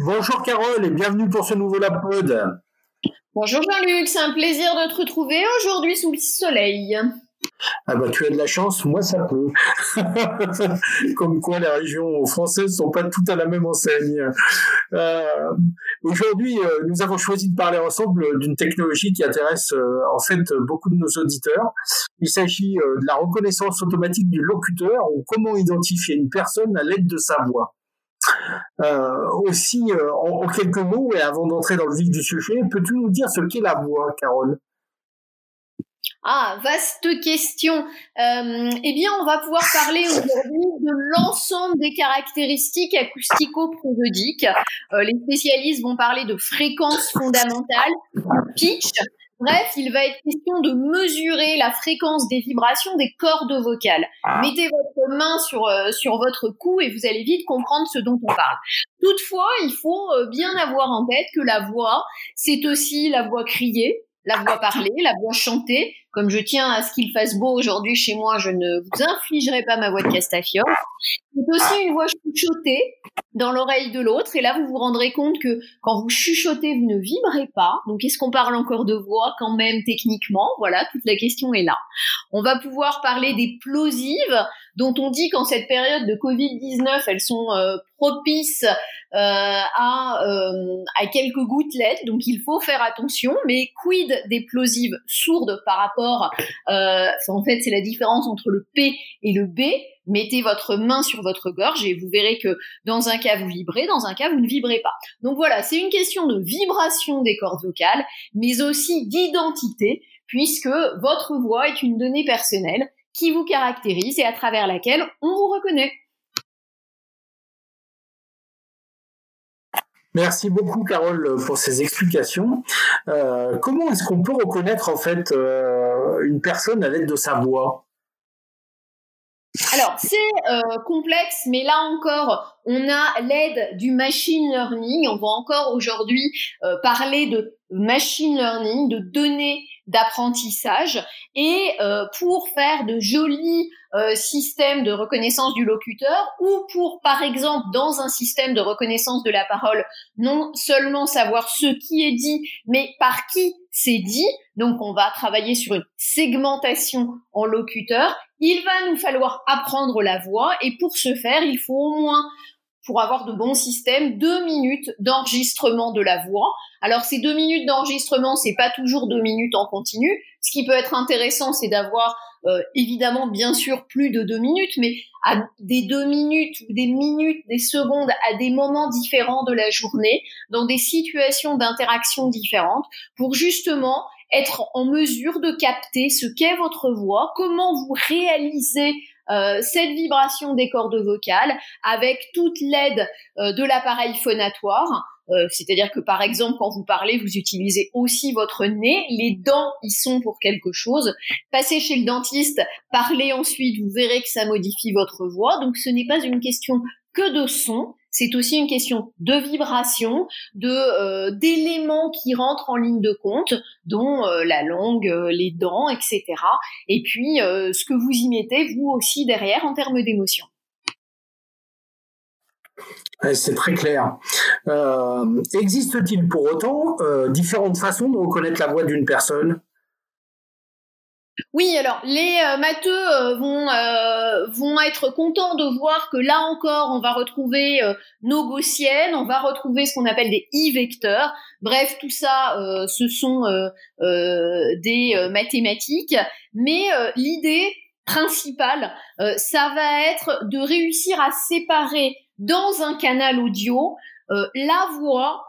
Bonjour Carole et bienvenue pour ce nouveau Lapod. Bonjour Jean-Luc, c'est un plaisir de te retrouver aujourd'hui sous le soleil. Ah bah tu as de la chance, moi ça peut. Comme quoi les régions françaises sont pas toutes à la même enseigne. Euh, aujourd'hui, euh, nous avons choisi de parler ensemble d'une technologie qui intéresse euh, en fait beaucoup de nos auditeurs. Il s'agit de la reconnaissance automatique du locuteur ou comment identifier une personne à l'aide de sa voix. Euh, aussi, euh, en, quelques mots, et avant d'entrer dans le vif du sujet, peux-tu nous dire ce qu'est la voix, Carole? Ah, vaste question. Euh, eh bien, on va pouvoir parler aujourd'hui de l'ensemble des caractéristiques acoustico-prosodiques. les spécialistes vont parler de fréquence fondamentale, pitch, Bref, il va être question de mesurer la fréquence des vibrations des cordes vocales. Ah. Mettez votre main sur, euh, sur votre cou et vous allez vite comprendre ce dont on parle. Toutefois, il faut euh, bien avoir en tête que la voix, c'est aussi la voix criée, la voix parlée, la voix chantée. Comme je tiens à ce qu'il fasse beau aujourd'hui chez moi, je ne vous infligerai pas ma voix de Castafiore. C'est aussi une voix chuchotée dans l'oreille de l'autre. Et là, vous vous rendrez compte que quand vous chuchotez, vous ne vibrez pas. Donc, est-ce qu'on parle encore de voix quand même techniquement? Voilà, toute la question est là. On va pouvoir parler des plosives, dont on dit qu'en cette période de Covid-19, elles sont euh, propices euh, à, euh, à quelques gouttelettes. Donc, il faut faire attention. Mais quid des plosives sourdes par rapport... en fait, c'est la différence entre le P et le B mettez votre main sur votre gorge et vous verrez que dans un cas vous vibrez, dans un cas vous ne vibrez pas. Donc voilà, c'est une question de vibration des cordes vocales, mais aussi d'identité, puisque votre voix est une donnée personnelle qui vous caractérise et à travers laquelle on vous reconnaît. Merci beaucoup Carole pour ces explications. Euh, comment est-ce qu'on peut reconnaître en fait euh, une personne à l'aide de sa voix? Alors, c'est euh, complexe, mais là encore, on a l'aide du machine learning. On va encore aujourd'hui euh, parler de machine learning, de données d'apprentissage, et euh, pour faire de jolis systèmes de reconnaissance du locuteur, ou pour, par exemple, dans un système de reconnaissance de la parole, non seulement savoir ce qui est dit, mais par qui c'est dit. Donc, on va travailler sur une segmentation en locuteur il va nous falloir apprendre la voix et pour ce faire, il faut au moins, pour avoir de bons systèmes, deux minutes d'enregistrement de la voix. Alors ces deux minutes d'enregistrement, c'est pas toujours deux minutes en continu. Ce qui peut être intéressant, c'est d'avoir euh, évidemment, bien sûr, plus de deux minutes, mais à des deux minutes ou des minutes, des secondes, à des moments différents de la journée, dans des situations d'interaction différentes, pour justement être en mesure de capter ce qu'est votre voix, comment vous réalisez euh, cette vibration des cordes vocales avec toute l'aide euh, de l'appareil phonatoire. Euh, c'est-à-dire que par exemple, quand vous parlez, vous utilisez aussi votre nez. Les dents, ils sont pour quelque chose. Passez chez le dentiste, parlez ensuite, vous verrez que ça modifie votre voix. Donc ce n'est pas une question que de son, c'est aussi une question de vibration, euh, d'éléments qui rentrent en ligne de compte, dont euh, la langue, euh, les dents, etc. Et puis ce que vous y mettez vous aussi derrière en termes d'émotion. C'est très clair. Existe-t-il pour autant différentes façons de reconnaître la voix d'une personne? Oui, alors les euh, matheux euh, vont euh, vont être contents de voir que là encore on va retrouver nos gaussiennes, on va retrouver ce qu'on appelle des i-vecteurs. Bref, tout ça, ce sont des mathématiques, mais l'idée principale, ça va être de réussir à séparer dans un canal audio la voix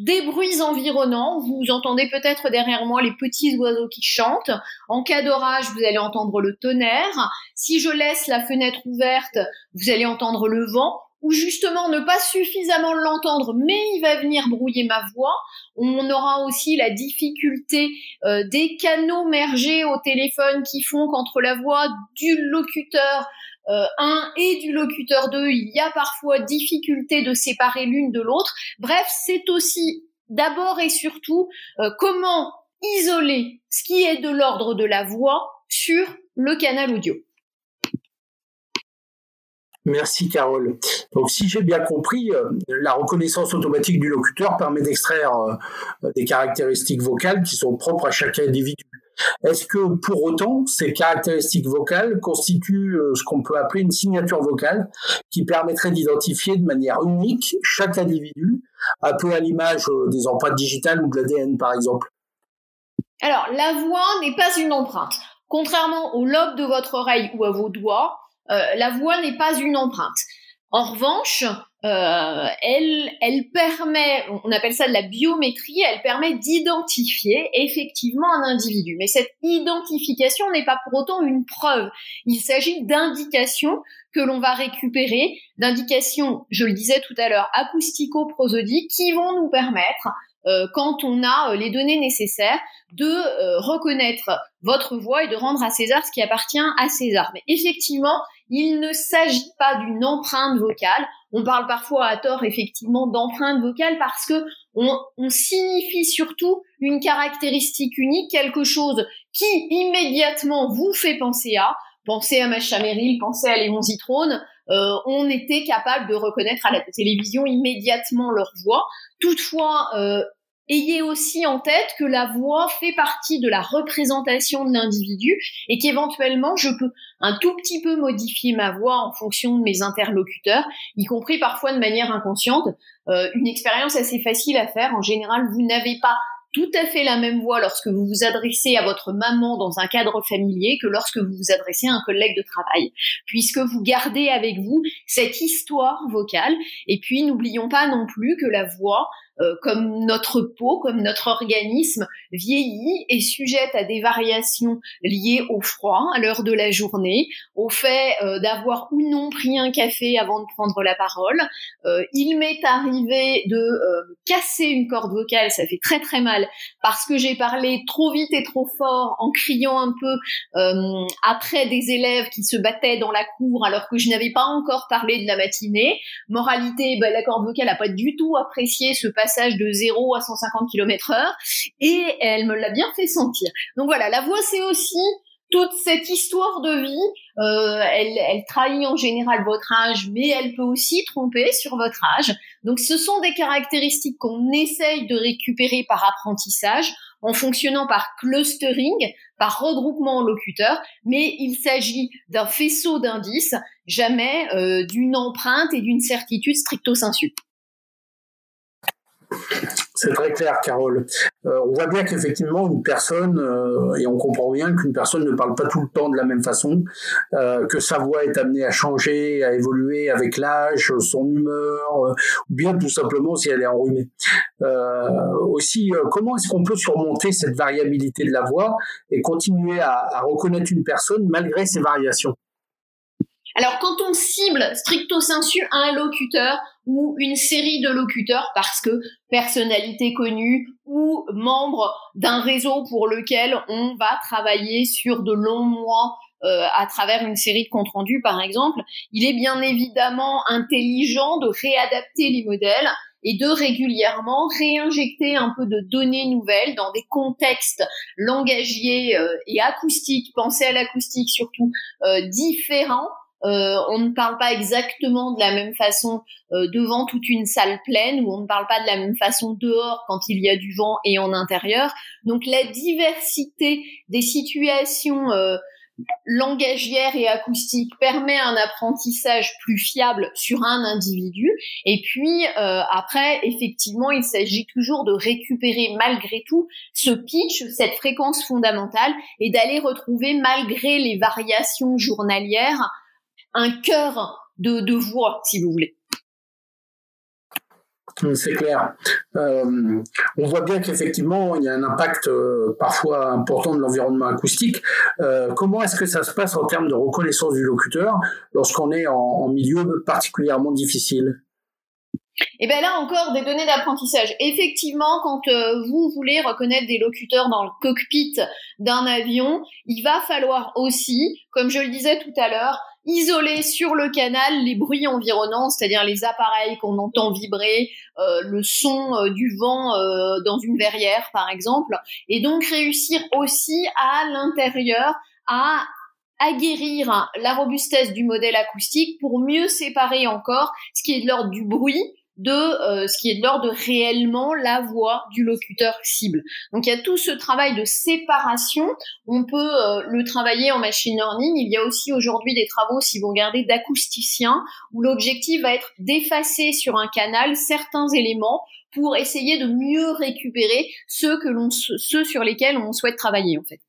des bruits environnants. Vous entendez peut-être derrière moi les petits oiseaux qui chantent. En cas d'orage, vous allez entendre le tonnerre. Si je laisse la fenêtre ouverte, vous allez entendre le vent. Ou justement ne pas suffisamment l'entendre, mais il va venir brouiller ma voix. On aura aussi la difficulté euh, des canaux mergés au téléphone qui font qu'entre la voix du locuteur 1 euh, et du locuteur 2, il y a parfois difficulté de séparer l'une de l'autre. Bref, c'est aussi d'abord et surtout euh, comment isoler ce qui est de l'ordre de la voix sur le canal audio. Merci Carole. Donc si j'ai bien compris, euh, la reconnaissance automatique du locuteur permet d'extraire euh, des caractéristiques vocales qui sont propres à chaque individu. Est-ce que pour autant ces caractéristiques vocales constituent euh, ce qu'on peut appeler une signature vocale qui permettrait d'identifier de manière unique chaque individu, un peu à l'image des empreintes digitales ou de l'ADN par exemple? Alors la voix n'est pas une empreinte. Contrairement au lobe de votre oreille ou à vos doigts, la voix n'est pas une empreinte. En revanche, euh, elle, permet, on appelle ça de la biométrie, elle permet d'identifier effectivement un individu. Mais cette identification n'est pas pour autant une preuve. Il s'agit d'indications que l'on va récupérer, d'indications, je le disais tout à l'heure, acoustico-prosodiques, qui vont nous permettre euh, quand on a euh, les données nécessaires, de euh, reconnaître votre voix et de rendre à César ce qui appartient à César. Mais effectivement, il ne s'agit pas d'une empreinte vocale. On parle parfois à tort effectivement d'empreinte vocale parce que on, signifie surtout une caractéristique unique, quelque chose qui immédiatement vous fait penser à. Pensez à Macha Merrill, pensez à Léon Zitrone, on était capable de reconnaître à la télévision immédiatement leur voix. Toutefois, euh, ayez aussi en tête que la voix fait partie de la représentation de l'individu et qu'éventuellement je peux un tout petit peu modifier ma voix en fonction de mes interlocuteurs, y compris parfois de manière inconsciente. Euh, une expérience assez facile à faire. En général, vous n'avez pas tout à fait la même voix lorsque vous vous adressez à votre maman dans un cadre familier que lorsque vous vous adressez à un collègue de travail, puisque vous gardez avec vous cette histoire vocale. Et puis, n'oublions pas non plus que la voix euh, comme notre peau, comme notre organisme vieillit et sujette à des variations liées au froid, à l'heure de la journée, au fait euh, d'avoir ou non pris un café avant de prendre la parole. Euh, il m'est arrivé de casser une corde vocale, ça fait très très mal, parce que j'ai parlé trop vite et trop fort en criant un peu après des élèves qui se battaient dans la cour alors que je n'avais pas encore parlé de la matinée. Moralité, ben, la corde vocale n'a pas du tout apprécié ce passage de 0 à 150 km heure et elle me l'a bien fait sentir. Donc voilà, la voix c'est aussi toute cette histoire de vie, euh, elle, trahit en général votre âge, mais elle peut aussi tromper sur votre âge. Donc ce sont des caractéristiques qu'on essaye de récupérer par apprentissage en fonctionnant par clustering, par regroupement locuteur, mais il s'agit d'un faisceau d'indices, jamais euh, d'une empreinte et d'une certitude stricto sensu. C'est très clair, Carole. Euh, on voit bien qu'effectivement, une personne, euh, et on comprend bien qu'une personne ne parle pas tout le temps de la même façon, euh, que sa voix est amenée à changer, à évoluer avec l'âge, son humeur, ou bien tout simplement si elle est enrhumée. aussi, comment est-ce qu'on peut surmonter cette variabilité de la voix et continuer à, à reconnaître une personne malgré ces variations? Alors quand on cible stricto sensu un locuteur ou une série de locuteurs parce que personnalité connue ou membre d'un réseau pour lequel on va travailler sur de longs mois euh, à travers une série de comptes rendus par exemple, il est bien évidemment intelligent de réadapter les modèles et de régulièrement réinjecter un peu de données nouvelles dans des contextes langagiers euh, et acoustiques, pensez à l'acoustique surtout, euh, différents euh, on ne parle pas exactement de la même façon euh, devant toute une salle pleine ou on ne parle pas de la même façon dehors quand il y a du vent et en intérieur. Donc la diversité des situations euh, langagières et acoustiques permet un apprentissage plus fiable sur un individu. Et puis après, effectivement, il s'agit toujours de récupérer malgré tout ce pitch, cette fréquence fondamentale et d'aller retrouver malgré les variations journalières un cœur de, voix, si vous voulez. C'est clair. Euh, on voit bien qu'effectivement, il y a un impact euh, parfois important de l'environnement acoustique. Euh, comment est-ce que ça se passe en termes de reconnaissance du locuteur lorsqu'on est en, milieu particulièrement difficile? Et bien là encore des données d'apprentissage. Effectivement, quand vous voulez reconnaître des locuteurs dans le cockpit d'un avion, il va falloir aussi, comme je le disais tout à l'heure, isoler sur le canal les bruits environnants, c'est-à-dire les appareils qu'on entend vibrer, euh, le son euh, du vent euh, dans une verrière par exemple, et donc réussir aussi à l'intérieur à aguerrir la robustesse du modèle acoustique pour mieux séparer encore ce qui est de l'ordre du bruit de euh, ce qui est de l'ordre réellement la voix du locuteur cible. Donc il y a tout ce travail de séparation. On peut euh, le travailler en machine learning. Il y a aussi aujourd'hui des travaux, si vous regardez, d'acousticiens où l'objectif va être d'effacer sur un canal certains éléments pour essayer de mieux récupérer ceux que ceux sur lesquels on souhaite travailler en fait.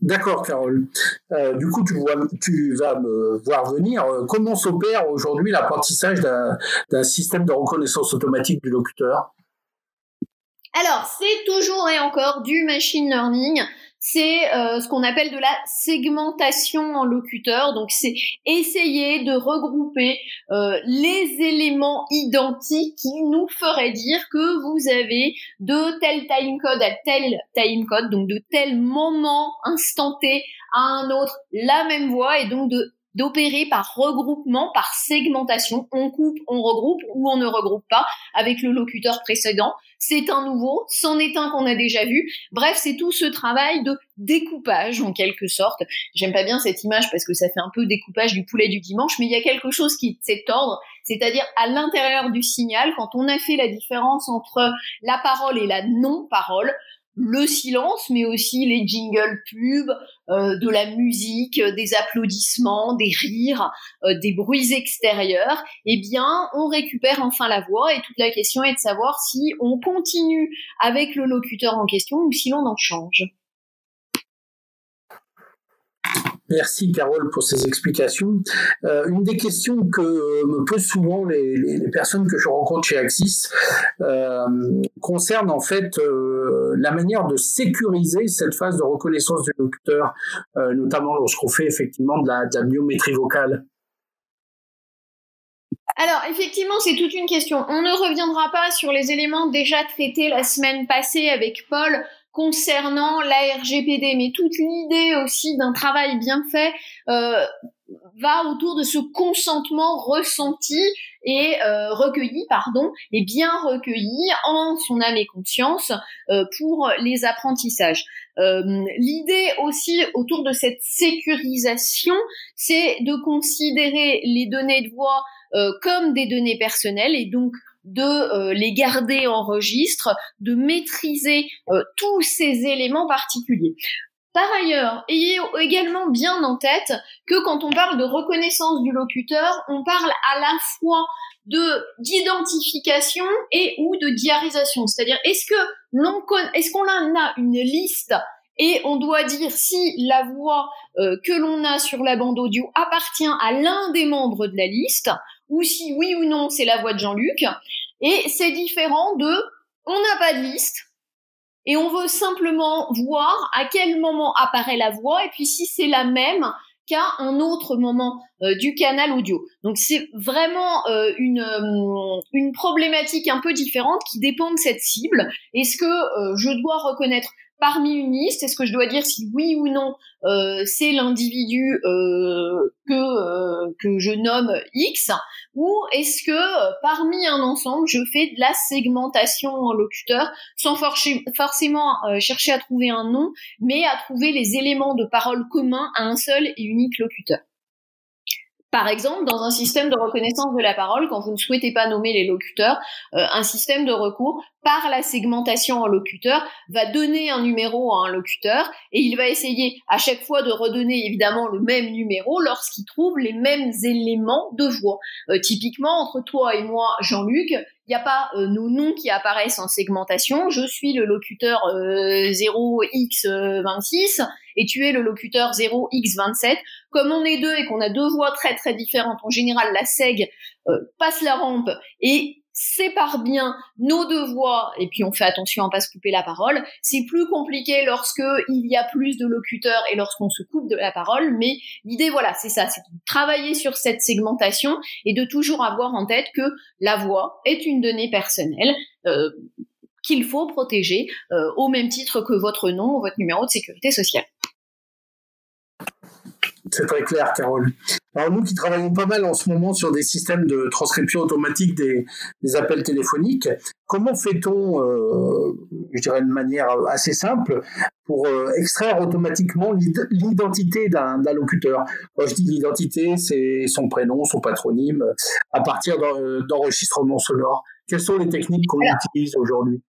D'accord, Carole. Euh, du coup, tu, vas me voir venir. Euh, comment s'opère aujourd'hui l'apprentissage d'un système de reconnaissance automatique du locuteur? Alors, c'est toujours et encore du machine learning c'est euh, ce qu'on appelle de la segmentation en locuteur. Donc c'est essayer de regrouper euh, les éléments identiques qui nous feraient dire que vous avez de tel timecode à tel timecode, donc de tel moment instanté à un autre la même voix et donc de d'opérer par regroupement, par segmentation. On coupe, on regroupe ou on ne regroupe pas avec le locuteur précédent. C'est un nouveau, c'en est un qu'on a déjà vu. Bref, c'est tout ce travail de découpage en quelque sorte. J'aime pas bien cette image parce que ça fait un peu découpage du poulet du dimanche, mais il y a quelque chose qui est ordre, c'est-à-dire à, l'intérieur du signal, quand on a fait la différence entre la parole et la non-parole, le silence, mais aussi les jingles pubs, euh, de la musique, euh, des applaudissements, des rires, euh, des bruits extérieurs, eh bien, on récupère enfin la voix et toute la question est de savoir si on continue avec le locuteur en question ou si l'on en change. Merci Carole pour ces explications. Euh, une des questions que me posent souvent les, personnes que je rencontre chez Axis euh, concerne en fait euh, la manière de sécuriser cette phase de reconnaissance du locuteur, notamment lorsqu'on fait effectivement de la, de la biométrie vocale. Alors, effectivement, c'est toute une question. On ne reviendra pas sur les éléments déjà traités la semaine passée avec Paul concernant la RGPD, mais toute l'idée aussi d'un travail bien fait euh, va autour de ce consentement ressenti et euh, recueilli, pardon, et bien recueilli en son âme et conscience euh, pour les apprentissages. L'idée aussi autour de cette sécurisation, c'est de considérer les données de voix comme des données personnelles et donc de euh, les garder en registre, de maîtriser euh, tous ces éléments particuliers. Par ailleurs, ayez également bien en tête que quand on parle de reconnaissance du locuteur, on parle à la fois de d'identification et ou de diarisation. C'est-à-dire, est-ce que l'on qu'on a une liste et on doit dire si la voix euh, que l'on a sur la bande audio appartient à l'un des membres de la liste, ou si oui ou non c'est la voix de Jean-Luc. Et c'est différent de on n'a pas de liste et on veut simplement voir à quel moment apparaît la voix et puis si c'est la même qu'à un autre moment euh, du canal audio. Donc c'est vraiment euh, une, euh, une problématique un peu différente qui dépend de cette cible. Est-ce que je dois reconnaître parmi une liste Est-ce que je dois dire si oui ou non euh, c'est l'individu euh, que euh, que je nomme X ou est-ce que parmi un ensemble je fais de la segmentation en locuteur sans forcément chercher à trouver un nom mais à trouver les éléments de parole communs à un seul et unique locuteur par exemple, dans un système de reconnaissance de la parole, quand vous ne souhaitez pas nommer les locuteurs, euh, un système de recours par la segmentation en locuteur va donner un numéro à un locuteur et il va essayer à chaque fois de redonner évidemment le même numéro lorsqu'il trouve les mêmes éléments de voix. Euh, typiquement, entre toi et moi, Jean-Luc, il n'y a pas euh, nos noms qui apparaissent en segmentation. Je suis le locuteur 0x26 et tu es le locuteur 0x27. Comme on est deux et qu'on a deux voix très très différentes, en général la seg euh, passe la rampe et sépare bien nos deux voix et puis on fait attention à pas se couper la parole. C'est plus compliqué lorsque il y a plus de locuteurs et lorsqu'on se coupe de la parole, mais l'idée voilà, c'est ça, c'est de travailler sur cette segmentation et de toujours avoir en tête que la voix est une donnée personnelle. Euh, qu'il faut protéger euh, au même titre que votre nom ou votre numéro de sécurité sociale. C'est très clair, Carole. Alors nous qui travaillons pas mal en ce moment sur des systèmes de transcription automatique des, appels téléphoniques, comment fait-on, euh, je dirais de manière assez simple, pour euh, extraire automatiquement l'identité d'un locuteur? Quand je dis l'identité, c'est son prénom, son patronyme, à partir d'enregistrements sonores. Quelles sont les techniques qu'on utilise aujourd'hui?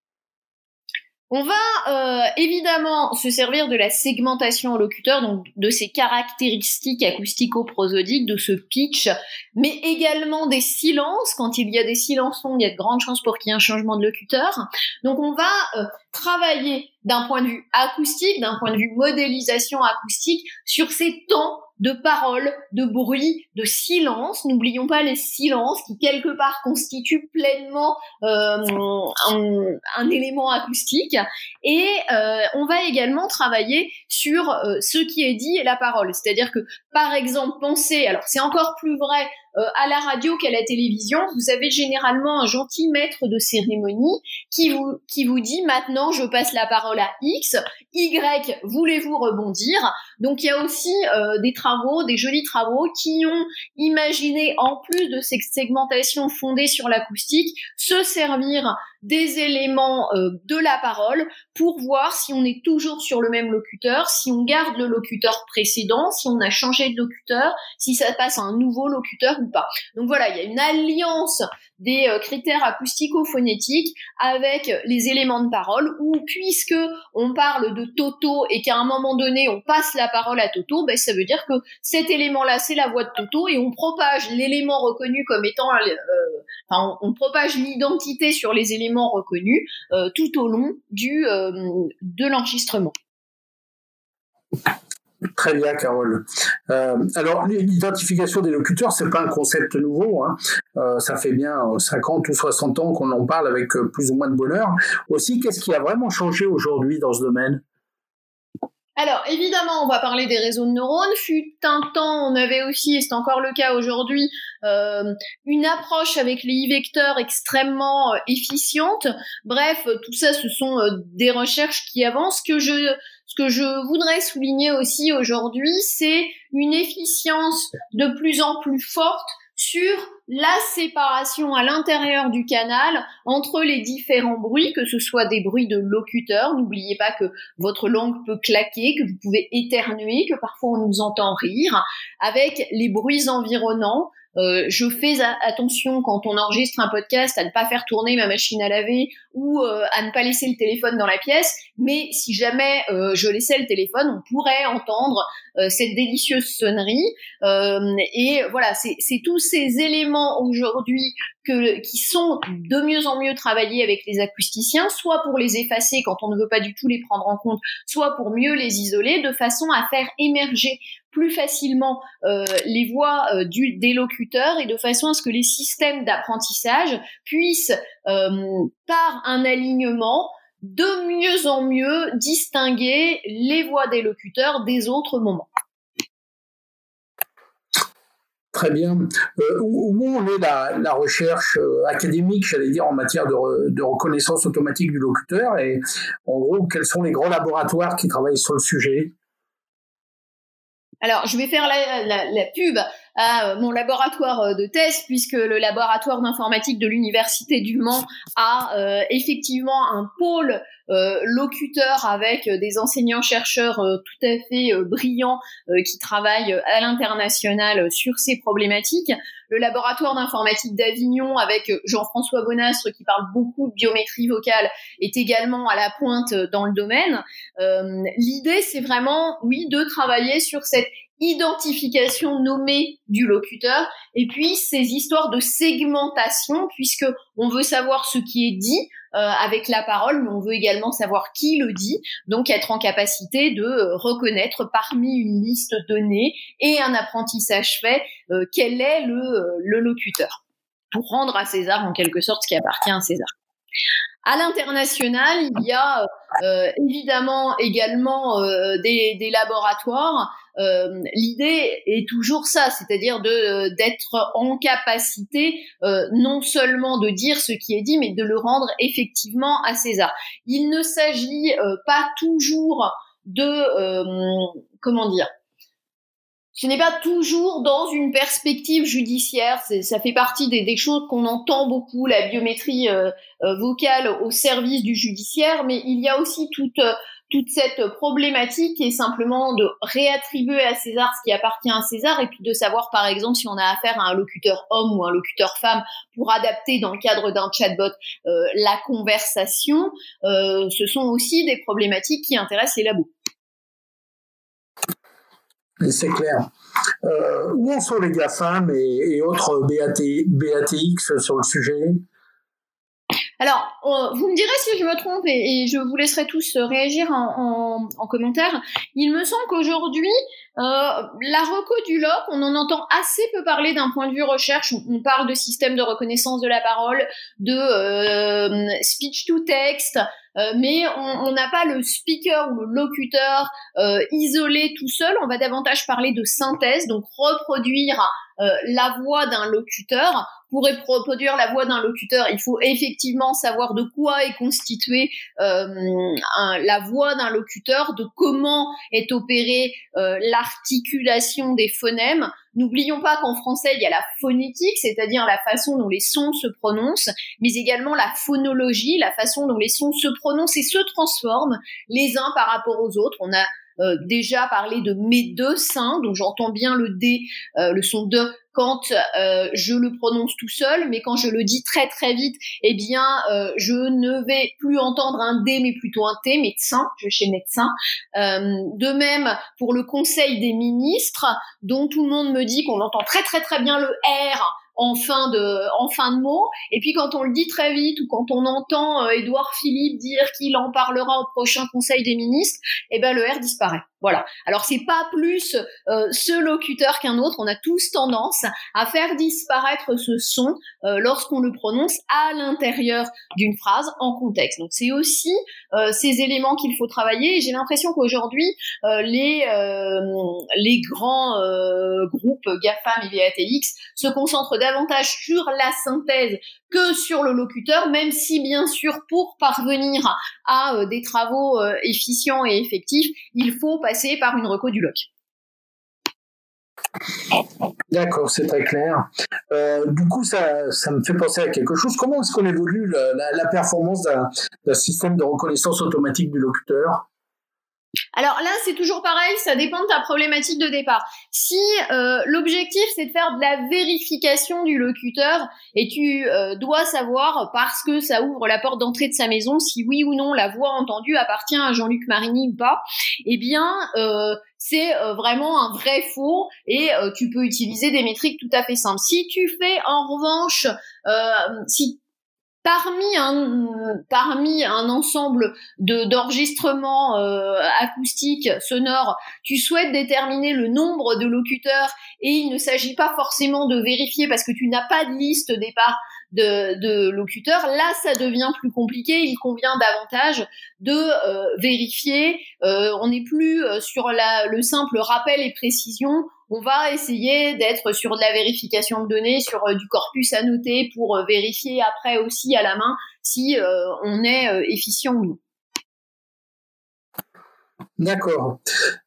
On va euh, évidemment se servir de la segmentation au locuteur, donc de ses caractéristiques acoustico-prosodiques, de ce pitch, mais également des silences. Quand il y a des silences longs, il y a de grandes chances pour qu'il y ait un changement de locuteur. Donc on va euh, travailler d'un point de vue acoustique, d'un point de vue modélisation acoustique, sur ces temps de paroles, de bruit, de silence. N'oublions pas les silences qui quelque part constituent pleinement euh, un, élément acoustique. Et euh, on va également travailler sur euh, ce qui est dit et la parole. C'est-à-dire que, par exemple, penser, alors c'est encore plus vrai euh, à la radio qu'à la télévision, vous avez généralement un gentil maître de cérémonie qui vous, qui vous dit maintenant je passe la parole à X, Y, voulez-vous rebondir? Donc il y a aussi euh, des travaux, des jolis travaux qui ont imaginé, en plus de cette segmentation fondée sur l'acoustique, se servir des éléments euh, de la parole pour voir si on est toujours sur le même locuteur, si on garde le locuteur précédent, si on a changé de locuteur, si ça passe à un nouveau locuteur ou pas. Donc voilà, il y a une alliance des euh, critères acoustico-phonétiques avec les éléments de parole ou puisque on parle de Toto et qu'à un moment donné on passe la parole à Toto, ben ça veut dire que cet élément-là c'est la voix de Toto et on propage l'élément reconnu comme étant, euh, enfin on, propage l'identité sur les éléments reconnus euh, tout au long de l'enregistrement. Très bien, Carole. Euh, alors, l'identification des locuteurs, c'est pas un concept nouveau. Hein. Euh, ça fait bien 50 ou 60 ans qu'on en parle avec euh, plus ou moins de bonheur. Aussi, qu'est-ce qui a vraiment changé aujourd'hui dans ce domaine? Alors évidemment, on va parler des réseaux de neurones. Fut un temps, on avait aussi, et c'est encore le cas aujourd'hui, euh, une approche avec les e-vecteurs extrêmement euh, efficiente. Bref, tout ça, ce sont euh, des recherches qui avancent. Que je, ce que je voudrais souligner aussi aujourd'hui, c'est une efficience de plus en plus forte sur la séparation à l'intérieur du canal entre les différents bruits, que ce soit des bruits de locuteurs, n'oubliez pas que votre langue peut claquer, que vous pouvez éternuer, que parfois on nous entend rire, avec les bruits environnants, euh, je fais attention quand on enregistre un podcast à ne pas faire tourner ma machine à laver ou euh, à ne pas laisser le téléphone dans la pièce. Mais si jamais euh, je laissais le téléphone, on pourrait entendre cette délicieuse sonnerie. et voilà, c'est tous ces éléments aujourd'hui qui sont de mieux en mieux travaillés avec les acousticiens, soit pour les effacer quand on ne veut pas du tout les prendre en compte, soit pour mieux les isoler, de façon à faire émerger plus facilement euh, les voix euh, du, des locuteurs et de façon à ce que les systèmes d'apprentissage puissent, euh, par un alignement, de mieux en mieux distinguer les voix des locuteurs des autres moments. Très bien. où, en est la, recherche académique, j'allais dire, en matière de, de, reconnaissance automatique du locuteur Et en gros, quels sont les grands laboratoires qui travaillent sur le sujet? Alors, je vais faire la, la, pub à mon laboratoire euh, de thèse, puisque le laboratoire d'informatique de l'Université du Mans a euh, effectivement un pôle euh, locuteur avec des enseignants-chercheurs tout à fait brillants qui travaillent à l'international sur ces problématiques. Le laboratoire d'informatique d'Avignon avec Jean-François Bonastre qui parle beaucoup de biométrie vocale est également à la pointe dans le domaine. L'idée, c'est vraiment, oui, de travailler sur cette identification nommée du locuteur et puis ces histoires de segmentation puisque on veut savoir ce qui est dit euh, avec la parole mais on veut également savoir qui le dit donc être en capacité de euh, reconnaître parmi une liste donnée et un apprentissage fait euh, quel est le, le locuteur pour rendre à César en quelque sorte ce qui appartient à César. À l'international, il y a euh, évidemment également euh, des, des, laboratoires. Euh, L'idée est toujours ça, c'est-à-dire de d'être en capacité euh, non seulement de dire ce qui est dit, mais de le rendre effectivement à César. Il ne s'agit pas toujours de comment dire ce n'est pas toujours dans une perspective judiciaire. Ça fait partie des, choses qu'on entend beaucoup, la biométrie euh, euh, vocale au service du judiciaire, mais il y a aussi toute toute cette problématique est simplement de réattribuer à César ce qui appartient à César et puis de savoir par exemple si on a affaire à un locuteur homme ou un locuteur femme pour adapter dans le cadre d'un chatbot euh, la conversation. Euh, ce sont aussi des problématiques qui intéressent les labos. C'est clair. Euh, où en sont les GAFAM et, autres BATX sur le sujet? Alors, vous me direz si je me trompe et, je vous laisserai tous réagir en, commentaire. Il me semble qu'aujourd'hui, euh, la reco du LOC, on en entend assez peu parler d'un point de vue recherche. On, parle de système de reconnaissance de la parole, de euh, speech to text, euh, mais on n'a pas le speaker ou le locuteur isolé tout seul. On va davantage parler de synthèse, donc reproduire la voix d'un locuteur pour reproduire la voix d'un locuteur, il faut effectivement savoir de quoi est constituée euh, la voix d'un locuteur, de comment est opérée euh, l'articulation des phonèmes. N'oublions pas qu'en français, il y a la phonétique, c'est-à-dire la façon dont les sons se prononcent, mais également la phonologie, la façon dont les sons se prononcent et se transforment les uns par rapport aux autres. Euh, déjà parlé de mes deux seins, donc j'entends bien le D, le son de quand euh, je le prononce tout seul, mais quand je le dis très très vite, eh bien, euh, je ne vais plus entendre un D, mais plutôt un T, médecin, je vais chez médecin. Euh, de même, pour le Conseil des ministres, dont tout le monde me dit qu'on entend très très très bien le R en fin de en fin de mot. Et puis quand on le dit très vite ou quand on entend Édouard Philippe dire qu'il en parlera au prochain conseil des ministres eh ben le R disparaît voilà. Alors c'est pas plus euh, ce locuteur qu'un autre. On a tous tendance à faire disparaître ce son euh, lorsqu'on le prononce à l'intérieur d'une phrase en contexte. Donc c'est aussi euh, ces éléments qu'il faut travailler. j'ai l'impression qu'aujourd'hui les les grands groupes GAFAM et VATX se concentrent davantage sur la synthèse que sur le locuteur, même si bien sûr pour parvenir à des travaux efficients et effectifs, il faut par une reco du loc. D'accord, c'est très clair. Euh, du coup, ça, ça, me fait penser à quelque chose. Comment est-ce qu'on évolue la, la performance d'un système de reconnaissance automatique du locuteur? Alors là, c'est toujours pareil, ça dépend de ta problématique de départ. Si euh, l'objectif c'est de faire de la vérification du locuteur et tu euh, dois savoir parce que ça ouvre la porte d'entrée de sa maison si oui ou non la voix entendue appartient à Jean-Luc Marigny ou pas, eh bien euh, c'est vraiment un vrai faux et tu peux utiliser des métriques tout à fait simples. Si tu fais en revanche, si Parmi un, parmi un ensemble de d'enregistrements euh, acoustiques, sonores, tu souhaites déterminer le nombre de locuteurs et il ne s'agit pas forcément de vérifier parce que tu n'as pas de liste départ de, de, locuteurs. Là, ça devient plus compliqué. Il convient davantage de euh, vérifier. Euh, on n'est plus sur la, le simple rappel et précision on va essayer d'être sur de la vérification de données, sur euh, du corpus annoté pour euh, vérifier après aussi à la main si euh, on est efficient ou non. D'accord.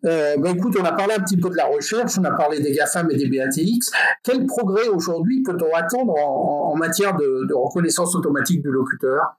Bah, écoute, on a parlé un petit peu de la recherche, on a parlé des GAFAM et des BATX. Quel progrès aujourd'hui peut-on attendre en, matière de reconnaissance automatique du locuteur?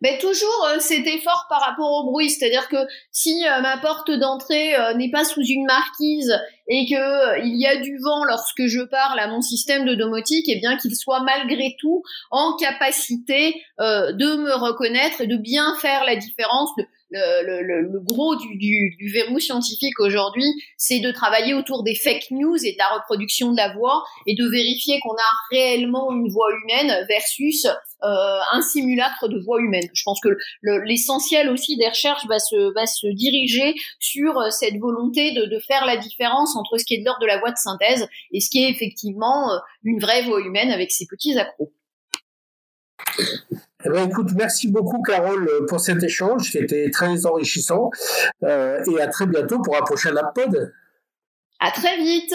Mais toujours euh, cet effort par rapport au bruit, c'est-à-dire que si euh, ma porte d'entrée euh, n'est pas sous une marquise et que il y a du vent lorsque je parle à mon système de domotique, et eh bien qu'il soit malgré tout en capacité de me reconnaître et de bien faire la différence. De, le, le, le, gros du, du, du verrou scientifique aujourd'hui, c'est de travailler autour des fake news et de la reproduction de la voix et de vérifier qu'on a réellement une voix humaine versus euh, un simulacre de voix humaine. Je pense que l'essentiel aussi des recherches va se, va se diriger sur euh, cette volonté de, de faire la différence entre ce qui est de l'ordre de la voix de synthèse et ce qui est effectivement euh, une vraie voix humaine avec ses petits accros. Eh ben, écoute, merci beaucoup Carole pour cet échange qui était très enrichissant euh, et à très bientôt pour un prochain Pod. À très vite.